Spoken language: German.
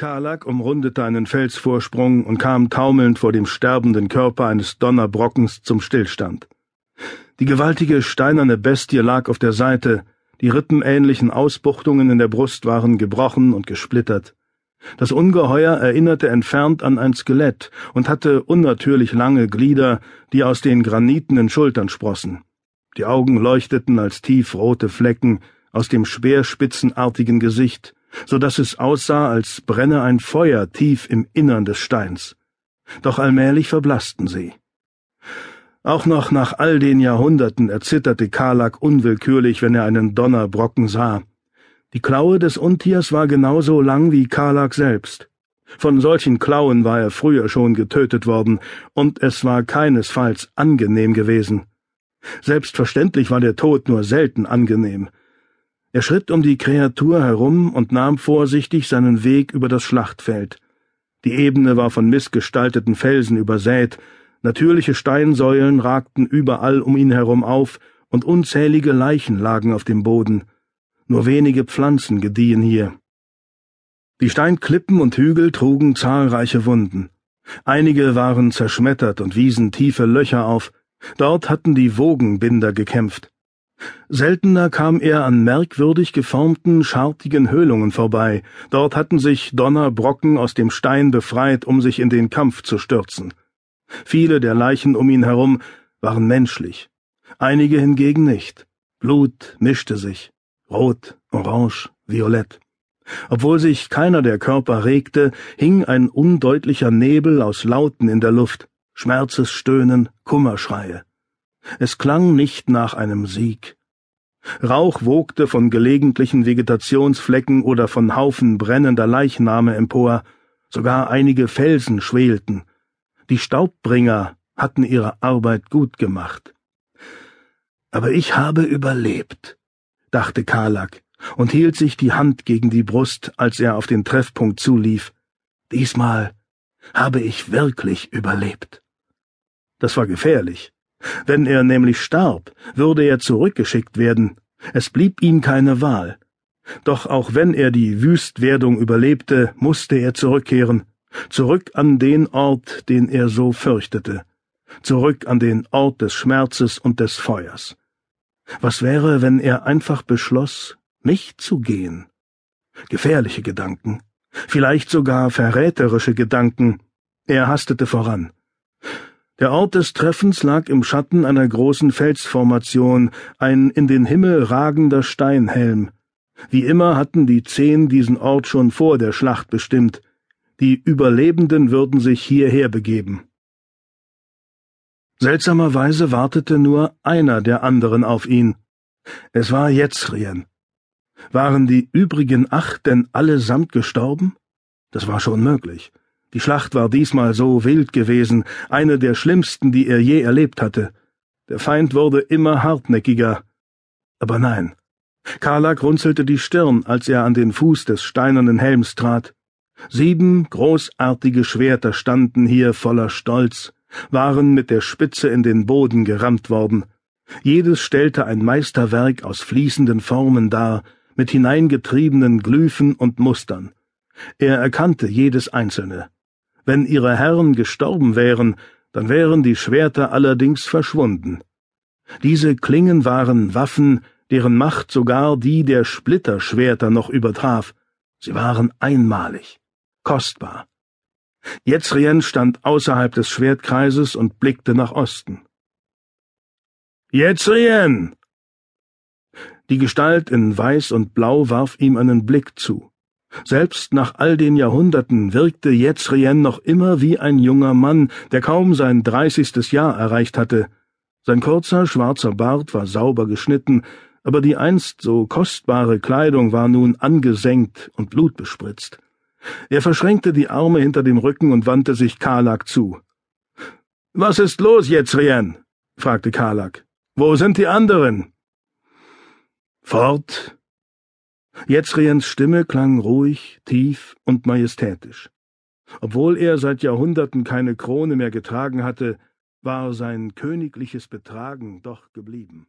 Karlak umrundete einen Felsvorsprung und kam taumelnd vor dem sterbenden Körper eines Donnerbrockens zum Stillstand. Die gewaltige steinerne Bestie lag auf der Seite, die rippenähnlichen Ausbuchtungen in der Brust waren gebrochen und gesplittert. Das Ungeheuer erinnerte entfernt an ein Skelett und hatte unnatürlich lange Glieder, die aus den granitenen Schultern sprossen. Die Augen leuchteten als tiefrote Flecken aus dem speerspitzenartigen Gesicht, so dass es aussah, als brenne ein Feuer tief im Innern des Steins. Doch allmählich verblassten sie. Auch noch nach all den Jahrhunderten erzitterte Karlak unwillkürlich, wenn er einen Donnerbrocken sah. Die Klaue des Untiers war genauso lang wie Karlak selbst. Von solchen Klauen war er früher schon getötet worden, und es war keinesfalls angenehm gewesen. Selbstverständlich war der Tod nur selten angenehm. Er schritt um die Kreatur herum und nahm vorsichtig seinen Weg über das Schlachtfeld. Die Ebene war von missgestalteten Felsen übersät, natürliche Steinsäulen ragten überall um ihn herum auf, und unzählige Leichen lagen auf dem Boden. Nur wenige Pflanzen gediehen hier. Die Steinklippen und Hügel trugen zahlreiche Wunden. Einige waren zerschmettert und wiesen tiefe Löcher auf, dort hatten die Wogenbinder gekämpft. Seltener kam er an merkwürdig geformten, schartigen Höhlungen vorbei, dort hatten sich Donnerbrocken aus dem Stein befreit, um sich in den Kampf zu stürzen. Viele der Leichen um ihn herum waren menschlich, einige hingegen nicht. Blut mischte sich, rot, orange, violett. Obwohl sich keiner der Körper regte, hing ein undeutlicher Nebel aus Lauten in der Luft, Schmerzesstöhnen, Kummerschreie. Es klang nicht nach einem Sieg. Rauch wogte von gelegentlichen Vegetationsflecken oder von Haufen brennender Leichname empor, sogar einige Felsen schwelten. Die Staubbringer hatten ihre Arbeit gut gemacht. Aber ich habe überlebt, dachte Karlak und hielt sich die Hand gegen die Brust, als er auf den Treffpunkt zulief. Diesmal habe ich wirklich überlebt. Das war gefährlich. Wenn er nämlich starb, würde er zurückgeschickt werden. Es blieb ihm keine Wahl. Doch auch wenn er die Wüstwerdung überlebte, musste er zurückkehren, zurück an den Ort, den er so fürchtete, zurück an den Ort des Schmerzes und des Feuers. Was wäre, wenn er einfach beschloss, nicht zu gehen? Gefährliche Gedanken, vielleicht sogar verräterische Gedanken. Er hastete voran. Der Ort des Treffens lag im Schatten einer großen Felsformation, ein in den Himmel ragender Steinhelm. Wie immer hatten die Zehn diesen Ort schon vor der Schlacht bestimmt. Die Überlebenden würden sich hierher begeben. Seltsamerweise wartete nur einer der anderen auf ihn. Es war Jetzrien. Waren die übrigen acht denn allesamt gestorben? Das war schon möglich. Die Schlacht war diesmal so wild gewesen, eine der schlimmsten, die er je erlebt hatte. Der Feind wurde immer hartnäckiger. Aber nein. Karlak runzelte die Stirn, als er an den Fuß des steinernen Helms trat. Sieben großartige Schwerter standen hier voller Stolz, waren mit der Spitze in den Boden gerammt worden. Jedes stellte ein Meisterwerk aus fließenden Formen dar, mit hineingetriebenen Glyphen und Mustern. Er erkannte jedes einzelne. Wenn ihre Herren gestorben wären, dann wären die Schwerter allerdings verschwunden. Diese Klingen waren Waffen, deren Macht sogar die der Splitterschwerter noch übertraf. Sie waren einmalig, kostbar. Jetzrien stand außerhalb des Schwertkreises und blickte nach Osten. Jetzrien! Die Gestalt in Weiß und Blau warf ihm einen Blick zu. Selbst nach all den Jahrhunderten wirkte Jetzrien noch immer wie ein junger Mann, der kaum sein dreißigstes Jahr erreicht hatte. Sein kurzer, schwarzer Bart war sauber geschnitten, aber die einst so kostbare Kleidung war nun angesenkt und blutbespritzt. Er verschränkte die Arme hinter dem Rücken und wandte sich Karlak zu. Was ist los, Jetzrien? fragte Karlak. Wo sind die anderen? Fort, Jetzriens Stimme klang ruhig, tief und majestätisch. Obwohl er seit Jahrhunderten keine Krone mehr getragen hatte, war sein königliches Betragen doch geblieben.